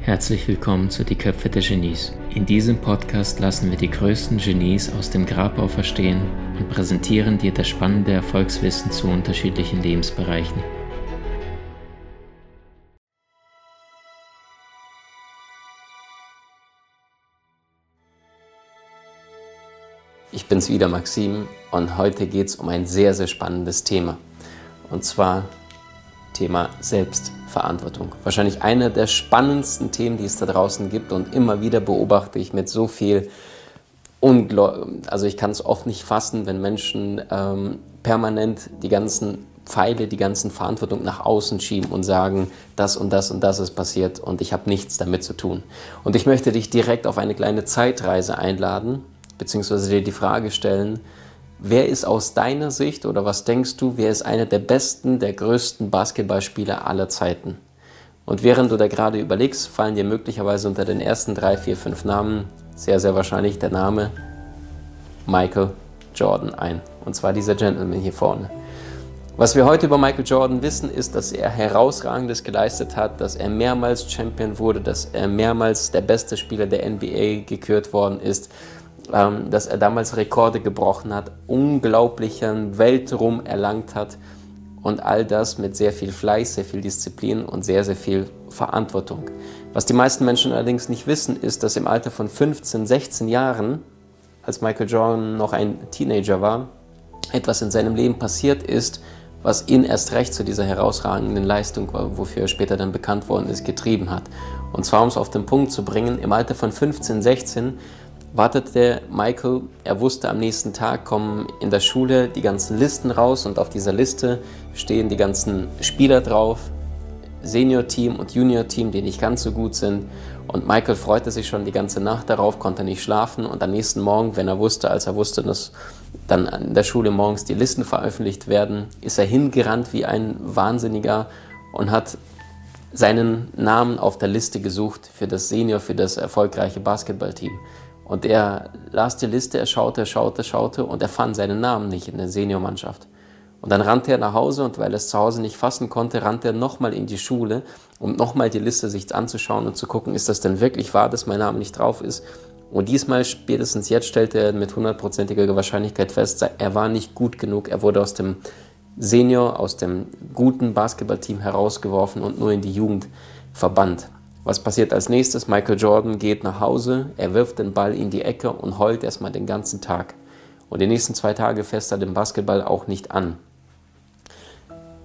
Herzlich willkommen zu Die Köpfe der Genies. In diesem Podcast lassen wir die größten Genies aus dem Grabau verstehen und präsentieren dir das spannende Erfolgswissen zu unterschiedlichen Lebensbereichen. Ich bin's wieder, Maxim, und heute geht es um ein sehr, sehr spannendes Thema. Und zwar Thema Selbstverantwortung. Wahrscheinlich einer der spannendsten Themen, die es da draußen gibt und immer wieder beobachte ich mit so viel Ungläu also ich kann es oft nicht fassen, wenn Menschen ähm, permanent die ganzen Pfeile, die ganzen Verantwortung nach außen schieben und sagen, das und das und das ist passiert und ich habe nichts damit zu tun. Und ich möchte dich direkt auf eine kleine Zeitreise einladen, beziehungsweise dir die Frage stellen, wer ist aus deiner Sicht oder was denkst du, wer ist einer der besten, der größten Basketballspieler aller Zeiten? Und während du da gerade überlegst, fallen dir möglicherweise unter den ersten drei, vier, fünf Namen sehr, sehr wahrscheinlich der Name Michael Jordan ein. Und zwar dieser Gentleman hier vorne. Was wir heute über Michael Jordan wissen, ist, dass er herausragendes geleistet hat, dass er mehrmals Champion wurde, dass er mehrmals der beste Spieler der NBA gekürt worden ist, ähm, dass er damals Rekorde gebrochen hat, unglaublichen Weltruhm erlangt hat und all das mit sehr viel Fleiß, sehr viel Disziplin und sehr, sehr viel Verantwortung. Was die meisten Menschen allerdings nicht wissen, ist, dass im Alter von 15, 16 Jahren, als Michael Jordan noch ein Teenager war, etwas in seinem Leben passiert ist, was ihn erst recht zu dieser herausragenden Leistung, wofür er später dann bekannt worden ist, getrieben hat. Und zwar, um es auf den Punkt zu bringen, im Alter von 15, 16 wartete Michael, er wusste, am nächsten Tag kommen in der Schule die ganzen Listen raus und auf dieser Liste stehen die ganzen Spieler drauf, Senior-Team und Junior-Team, die nicht ganz so gut sind. Und Michael freute sich schon die ganze Nacht darauf, konnte nicht schlafen und am nächsten Morgen, wenn er wusste, als er wusste, dass dann in der Schule morgens die Listen veröffentlicht werden, ist er hingerannt wie ein Wahnsinniger und hat seinen Namen auf der Liste gesucht für das Senior, für das erfolgreiche Basketballteam. Und er las die Liste, er schaute, er schaute, schaute und er fand seinen Namen nicht in der Seniormannschaft. Und dann rannte er nach Hause und weil er es zu Hause nicht fassen konnte, rannte er nochmal in die Schule, um nochmal die Liste sich anzuschauen und zu gucken, ist das denn wirklich wahr, dass mein Name nicht drauf ist. Und diesmal, spätestens jetzt, stellte er mit hundertprozentiger Wahrscheinlichkeit fest, er war nicht gut genug. Er wurde aus dem Senior, aus dem guten Basketballteam herausgeworfen und nur in die Jugend verbannt. Was passiert als nächstes? Michael Jordan geht nach Hause, er wirft den Ball in die Ecke und heult erstmal den ganzen Tag. Und die nächsten zwei Tage fässt er den Basketball auch nicht an.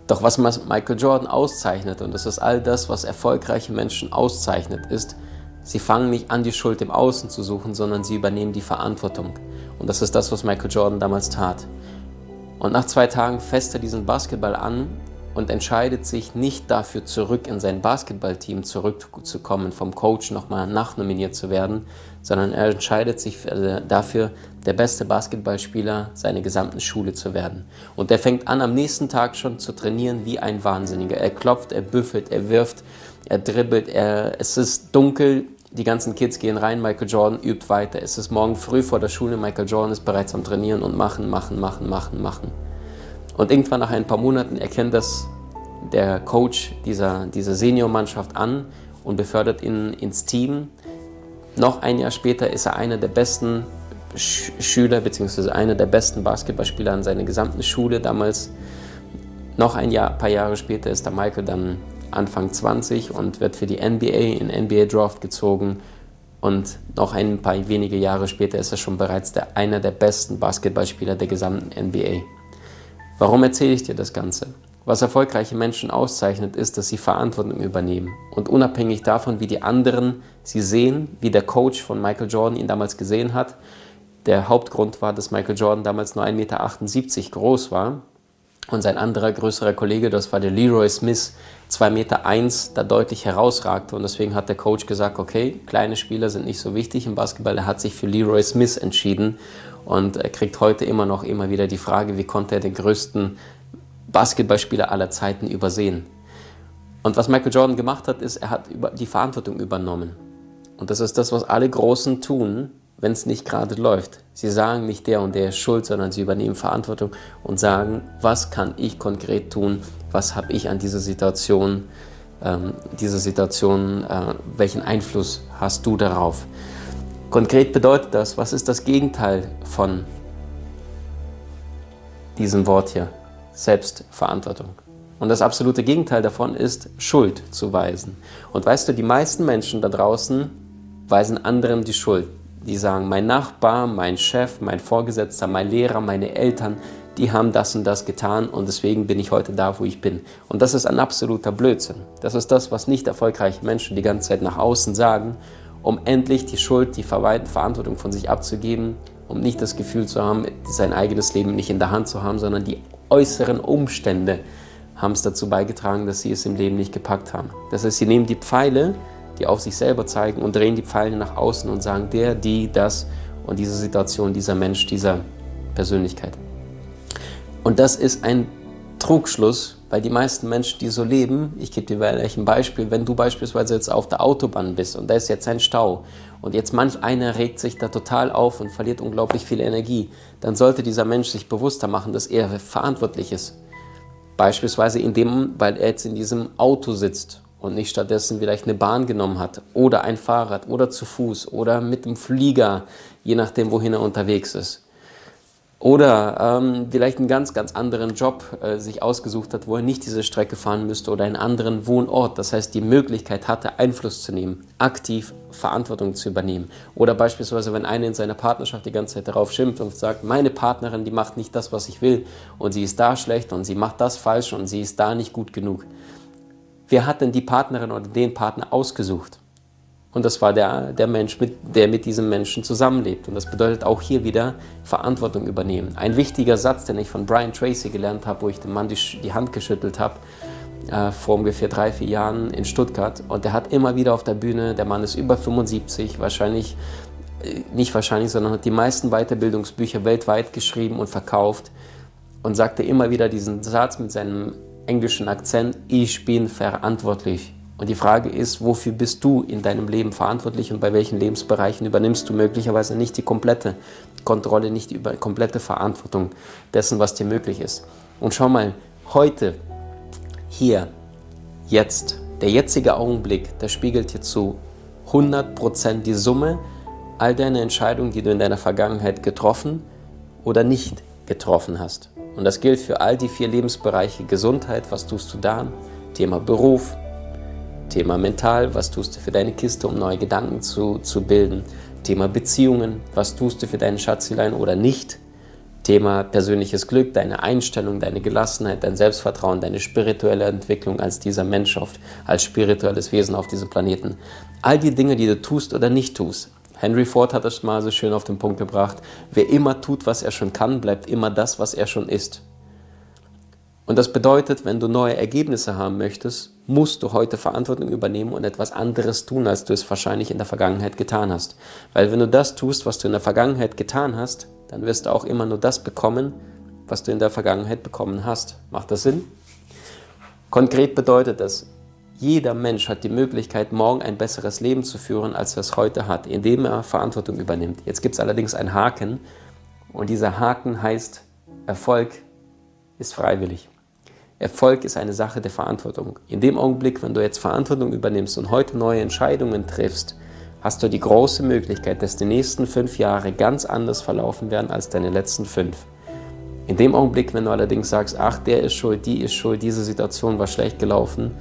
Doch was Michael Jordan auszeichnet, und das ist all das, was erfolgreiche Menschen auszeichnet, ist, sie fangen nicht an, die Schuld im Außen zu suchen, sondern sie übernehmen die Verantwortung. Und das ist das, was Michael Jordan damals tat. Und nach zwei Tagen fässt er diesen Basketball an und entscheidet sich nicht dafür, zurück in sein Basketballteam zurückzukommen, vom Coach nochmal nachnominiert zu werden, sondern er entscheidet sich äh, dafür, der beste Basketballspieler seiner gesamten Schule zu werden. Und er fängt an, am nächsten Tag schon zu trainieren wie ein Wahnsinniger. Er klopft, er büffelt, er wirft, er dribbelt, er, es ist dunkel, die ganzen Kids gehen rein, Michael Jordan übt weiter. Es ist morgen früh vor der Schule, Michael Jordan ist bereits am Trainieren und machen, machen, machen, machen, machen. Und irgendwann nach ein paar Monaten erkennt das der Coach dieser, dieser Seniormannschaft an und befördert ihn ins Team. Noch ein Jahr später ist er einer der besten Sch Schüler bzw. einer der besten Basketballspieler an seiner gesamten Schule damals. Noch ein Jahr, paar Jahre später ist der Michael dann Anfang 20 und wird für die NBA in NBA Draft gezogen. Und noch ein paar wenige Jahre später ist er schon bereits der, einer der besten Basketballspieler der gesamten NBA. Warum erzähle ich dir das Ganze? Was erfolgreiche Menschen auszeichnet, ist, dass sie Verantwortung übernehmen. Und unabhängig davon, wie die anderen sie sehen, wie der Coach von Michael Jordan ihn damals gesehen hat, der Hauptgrund war, dass Michael Jordan damals nur 1,78 Meter groß war und sein anderer größerer Kollege, das war der Leroy Smith, 2,1 Meter, eins, da deutlich herausragte. Und deswegen hat der Coach gesagt, okay, kleine Spieler sind nicht so wichtig im Basketball. Er hat sich für Leroy Smith entschieden und er kriegt heute immer noch immer wieder die Frage, wie konnte er den größten Basketballspieler aller Zeiten übersehen. Und was Michael Jordan gemacht hat, ist, er hat die Verantwortung übernommen. Und das ist das, was alle Großen tun, wenn es nicht gerade läuft. Sie sagen nicht der und der ist schuld, sondern sie übernehmen Verantwortung und sagen, was kann ich konkret tun, was habe ich an dieser Situation, ähm, diese Situation, äh, welchen Einfluss hast du darauf. Konkret bedeutet das, was ist das Gegenteil von diesem Wort hier? Selbstverantwortung. Und das absolute Gegenteil davon ist Schuld zu weisen. Und weißt du, die meisten Menschen da draußen weisen anderen die Schuld. Die sagen, mein Nachbar, mein Chef, mein Vorgesetzter, mein Lehrer, meine Eltern, die haben das und das getan und deswegen bin ich heute da, wo ich bin. Und das ist ein absoluter Blödsinn. Das ist das, was nicht erfolgreiche Menschen die ganze Zeit nach außen sagen, um endlich die Schuld, die Verantwortung von sich abzugeben, um nicht das Gefühl zu haben, sein eigenes Leben nicht in der Hand zu haben, sondern die äußeren Umstände haben es dazu beigetragen, dass sie es im Leben nicht gepackt haben. Das heißt, sie nehmen die Pfeile, die auf sich selber zeigen und drehen die Pfeile nach außen und sagen, der, die, das und diese Situation, dieser Mensch, dieser Persönlichkeit. Und das ist ein Trugschluss, weil die meisten Menschen, die so leben, ich gebe dir gleich ein Beispiel, wenn du beispielsweise jetzt auf der Autobahn bist und da ist jetzt ein Stau und jetzt manch einer regt sich da total auf und verliert unglaublich viel Energie, dann sollte dieser Mensch sich bewusster machen, dass er verantwortlich ist Beispielsweise in dem, weil er jetzt in diesem Auto sitzt und nicht stattdessen vielleicht eine Bahn genommen hat oder ein Fahrrad oder zu Fuß oder mit dem Flieger, je nachdem, wohin er unterwegs ist. Oder ähm, vielleicht einen ganz, ganz anderen Job äh, sich ausgesucht hat, wo er nicht diese Strecke fahren müsste oder einen anderen Wohnort. Das heißt, die Möglichkeit hatte, Einfluss zu nehmen, aktiv Verantwortung zu übernehmen. Oder beispielsweise, wenn einer in seiner Partnerschaft die ganze Zeit darauf schimpft und sagt, meine Partnerin, die macht nicht das, was ich will und sie ist da schlecht und sie macht das falsch und sie ist da nicht gut genug. Wer hat denn die Partnerin oder den Partner ausgesucht? Und das war der, der Mensch, mit, der mit diesem Menschen zusammenlebt. Und das bedeutet auch hier wieder Verantwortung übernehmen. Ein wichtiger Satz, den ich von Brian Tracy gelernt habe, wo ich dem Mann die, die Hand geschüttelt habe, äh, vor ungefähr drei, vier Jahren in Stuttgart. Und der hat immer wieder auf der Bühne, der Mann ist über 75, wahrscheinlich, äh, nicht wahrscheinlich, sondern hat die meisten Weiterbildungsbücher weltweit geschrieben und verkauft. Und sagte immer wieder diesen Satz mit seinem englischen Akzent, ich bin verantwortlich und die Frage ist, wofür bist du in deinem Leben verantwortlich und bei welchen Lebensbereichen übernimmst du möglicherweise nicht die komplette Kontrolle, nicht die komplette Verantwortung dessen, was dir möglich ist. Und schau mal, heute, hier, jetzt, der jetzige Augenblick, der spiegelt dir zu 100% die Summe all deiner Entscheidungen, die du in deiner Vergangenheit getroffen oder nicht getroffen hast. Und das gilt für all die vier Lebensbereiche Gesundheit, was tust du da? Thema Beruf, Thema mental, was tust du für deine Kiste, um neue Gedanken zu, zu bilden. Thema Beziehungen, was tust du für deine Schatzelein oder nicht. Thema persönliches Glück, deine Einstellung, deine Gelassenheit, dein Selbstvertrauen, deine spirituelle Entwicklung als dieser Mensch, als spirituelles Wesen auf diesem Planeten. All die Dinge, die du tust oder nicht tust. Henry Ford hat das mal so schön auf den Punkt gebracht. Wer immer tut, was er schon kann, bleibt immer das, was er schon ist. Und das bedeutet, wenn du neue Ergebnisse haben möchtest, musst du heute Verantwortung übernehmen und etwas anderes tun, als du es wahrscheinlich in der Vergangenheit getan hast. Weil wenn du das tust, was du in der Vergangenheit getan hast, dann wirst du auch immer nur das bekommen, was du in der Vergangenheit bekommen hast. Macht das Sinn? Konkret bedeutet das, jeder Mensch hat die Möglichkeit, morgen ein besseres Leben zu führen, als er es heute hat, indem er Verantwortung übernimmt. Jetzt gibt es allerdings einen Haken und dieser Haken heißt, Erfolg ist freiwillig. Erfolg ist eine Sache der Verantwortung. In dem Augenblick, wenn du jetzt Verantwortung übernimmst und heute neue Entscheidungen triffst, hast du die große Möglichkeit, dass die nächsten fünf Jahre ganz anders verlaufen werden als deine letzten fünf. In dem Augenblick, wenn du allerdings sagst, ach, der ist schuld, die ist schuld, diese Situation war schlecht gelaufen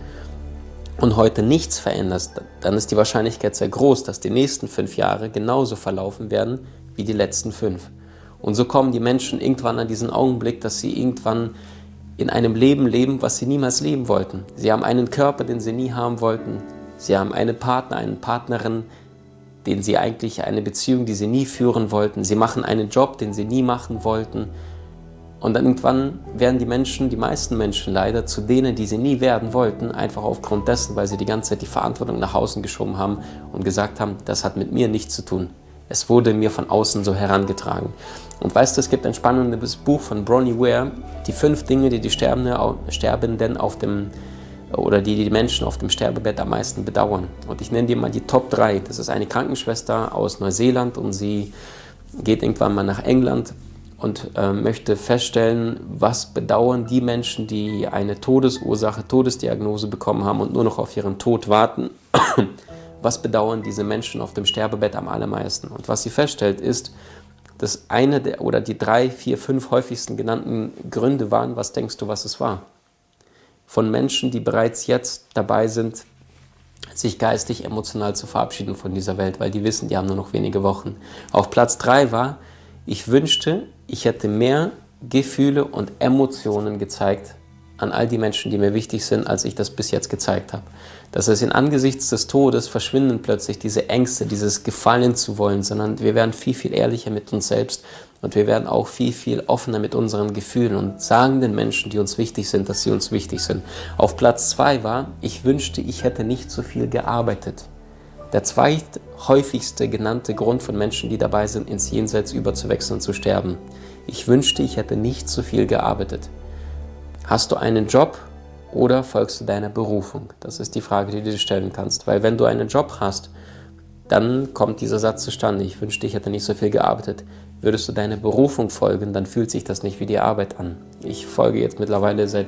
und heute nichts veränderst, dann ist die Wahrscheinlichkeit sehr groß, dass die nächsten fünf Jahre genauso verlaufen werden wie die letzten fünf. Und so kommen die Menschen irgendwann an diesen Augenblick, dass sie irgendwann in einem Leben leben, was sie niemals leben wollten. Sie haben einen Körper, den sie nie haben wollten. Sie haben einen Partner, eine Partnerin, den sie eigentlich eine Beziehung, die sie nie führen wollten. Sie machen einen Job, den sie nie machen wollten. Und dann irgendwann werden die Menschen, die meisten Menschen leider, zu denen, die sie nie werden wollten, einfach aufgrund dessen, weil sie die ganze Zeit die Verantwortung nach außen geschoben haben und gesagt haben, das hat mit mir nichts zu tun. Es wurde mir von außen so herangetragen. Und weißt du, es gibt ein spannendes Buch von Bronnie Ware, die fünf Dinge, die die Sterbenden auf dem oder die die Menschen auf dem Sterbebett am meisten bedauern. Und ich nenne dir mal die Top 3. Das ist eine Krankenschwester aus Neuseeland und sie geht irgendwann mal nach England und äh, möchte feststellen, was bedauern die Menschen, die eine Todesursache, Todesdiagnose bekommen haben und nur noch auf ihren Tod warten. was bedauern diese Menschen auf dem Sterbebett am allermeisten? Und was sie feststellt, ist, dass eine der oder die drei, vier, fünf häufigsten genannten Gründe waren, was denkst du, was es war? Von Menschen, die bereits jetzt dabei sind, sich geistig, emotional zu verabschieden von dieser Welt, weil die wissen, die haben nur noch wenige Wochen. Auf Platz drei war, ich wünschte, ich hätte mehr Gefühle und Emotionen gezeigt an all die Menschen, die mir wichtig sind, als ich das bis jetzt gezeigt habe. Das heißt, in angesichts des Todes verschwinden plötzlich diese Ängste, dieses Gefallen zu wollen, sondern wir werden viel, viel ehrlicher mit uns selbst und wir werden auch viel, viel offener mit unseren Gefühlen und sagen den Menschen, die uns wichtig sind, dass sie uns wichtig sind. Auf Platz zwei war, ich wünschte, ich hätte nicht so viel gearbeitet. Der zweithäufigste genannte Grund von Menschen, die dabei sind, ins Jenseits überzuwechseln, zu sterben. Ich wünschte, ich hätte nicht so viel gearbeitet. Hast du einen Job oder folgst du deiner Berufung? Das ist die Frage, die du dir stellen kannst. Weil wenn du einen Job hast, dann kommt dieser Satz zustande. Ich wünschte, ich hätte nicht so viel gearbeitet. Würdest du deiner Berufung folgen, dann fühlt sich das nicht wie die Arbeit an. Ich folge jetzt mittlerweile seit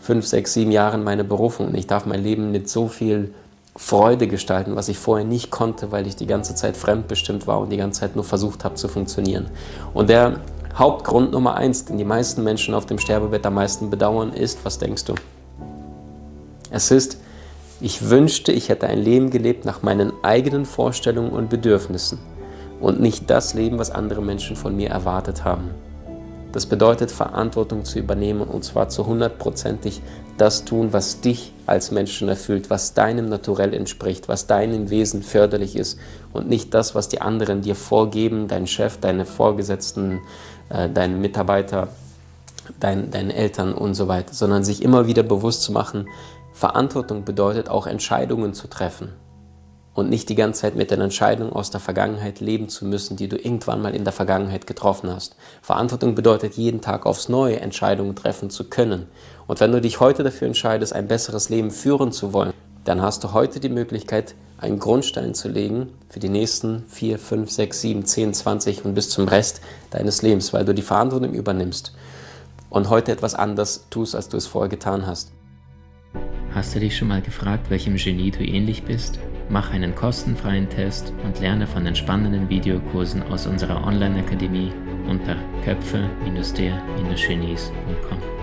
fünf, sechs, sieben Jahren meiner Berufung und ich darf mein Leben mit so viel Freude gestalten, was ich vorher nicht konnte, weil ich die ganze Zeit fremdbestimmt war und die ganze Zeit nur versucht habe zu funktionieren. Und der Hauptgrund Nummer eins, den die meisten Menschen auf dem Sterbebett am meisten bedauern, ist, was denkst du? Es ist, ich wünschte, ich hätte ein Leben gelebt nach meinen eigenen Vorstellungen und Bedürfnissen und nicht das Leben, was andere Menschen von mir erwartet haben. Das bedeutet, Verantwortung zu übernehmen und zwar zu hundertprozentig das tun, was dich als Menschen erfüllt, was deinem Naturell entspricht, was deinem Wesen förderlich ist und nicht das, was die anderen dir vorgeben, dein Chef, deine Vorgesetzten, äh, deine Mitarbeiter, dein, deine Eltern und so weiter, sondern sich immer wieder bewusst zu machen, Verantwortung bedeutet auch Entscheidungen zu treffen und nicht die ganze Zeit mit den Entscheidungen aus der Vergangenheit leben zu müssen, die du irgendwann mal in der Vergangenheit getroffen hast. Verantwortung bedeutet jeden Tag aufs Neue Entscheidungen treffen zu können. Und wenn du dich heute dafür entscheidest, ein besseres Leben führen zu wollen, dann hast du heute die Möglichkeit, einen Grundstein zu legen für die nächsten 4, 5, 6, 7, 10, 20 und bis zum Rest deines Lebens, weil du die Verantwortung übernimmst und heute etwas anders tust, als du es vorher getan hast. Hast du dich schon mal gefragt, welchem Genie du ähnlich bist? Mach einen kostenfreien Test und lerne von den spannenden Videokursen aus unserer Online-Akademie unter köpfe-der-genies.com.